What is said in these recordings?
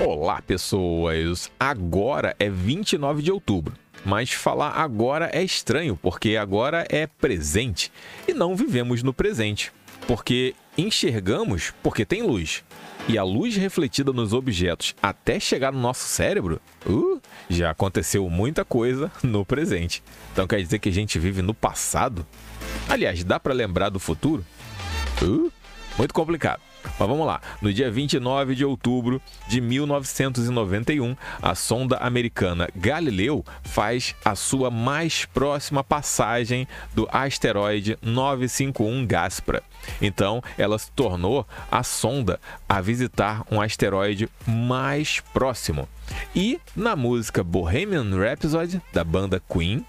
Olá, pessoas! Agora é 29 de outubro. Mas falar agora é estranho, porque agora é presente e não vivemos no presente. Porque enxergamos porque tem luz. E a luz refletida nos objetos até chegar no nosso cérebro, uh, já aconteceu muita coisa no presente. Então quer dizer que a gente vive no passado? Aliás, dá para lembrar do futuro? Uh, muito complicado. Mas vamos lá. No dia 29 de outubro de 1991, a sonda americana Galileu faz a sua mais próxima passagem do asteroide 951 Gaspra. Então, ela se tornou a sonda a visitar um asteroide mais próximo. E na música Bohemian Rhapsody da banda Queen,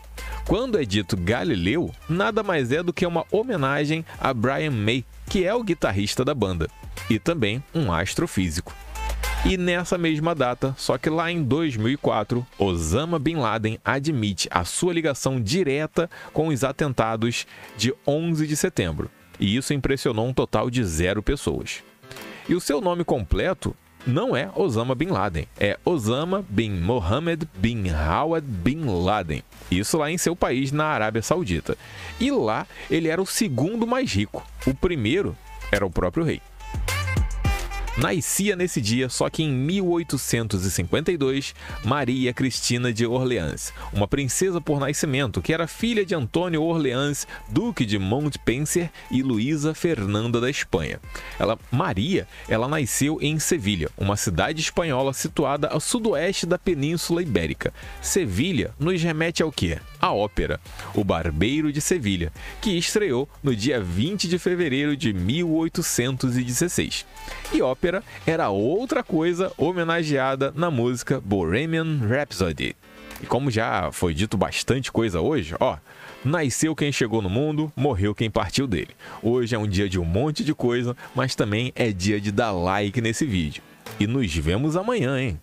quando é dito Galileu, nada mais é do que uma homenagem a Brian May, que é o guitarrista da banda e também um astrofísico. E nessa mesma data, só que lá em 2004, Osama Bin Laden admite a sua ligação direta com os atentados de 11 de setembro. E isso impressionou um total de zero pessoas. E o seu nome completo não é Osama Bin Laden, é Osama Bin Mohammed Bin Hawad Bin Laden. Isso lá em seu país, na Arábia Saudita. E lá ele era o segundo mais rico. O primeiro era o próprio rei nascia nesse dia, só que em 1852, Maria Cristina de Orleans, uma princesa por nascimento que era filha de Antônio Orleans, duque de Montpensier e Luísa Fernanda da Espanha. Ela, Maria, ela nasceu em Sevilha, uma cidade espanhola situada ao sudoeste da Península Ibérica. Sevilha nos remete ao quê? A ópera O Barbeiro de Sevilha, que estreou no dia 20 de fevereiro de 1816. E ópera ópera era outra coisa homenageada na música Bohemian Rhapsody. E como já foi dito bastante coisa hoje, ó, nasceu quem chegou no mundo, morreu quem partiu dele. Hoje é um dia de um monte de coisa, mas também é dia de dar like nesse vídeo. E nos vemos amanhã, hein?